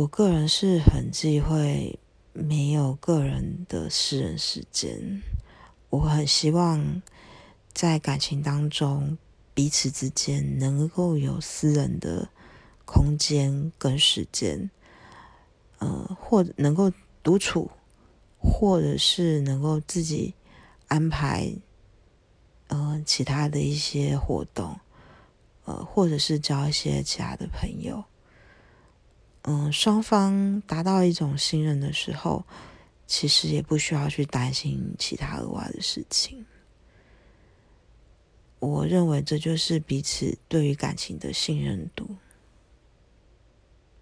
我个人是很忌讳没有个人的私人时间，我很希望在感情当中，彼此之间能够有私人的空间跟时间，呃，或能够独处，或者是能够自己安排，呃，其他的一些活动，呃，或者是交一些其他的朋友。嗯，双方达到一种信任的时候，其实也不需要去担心其他额外的事情。我认为这就是彼此对于感情的信任度。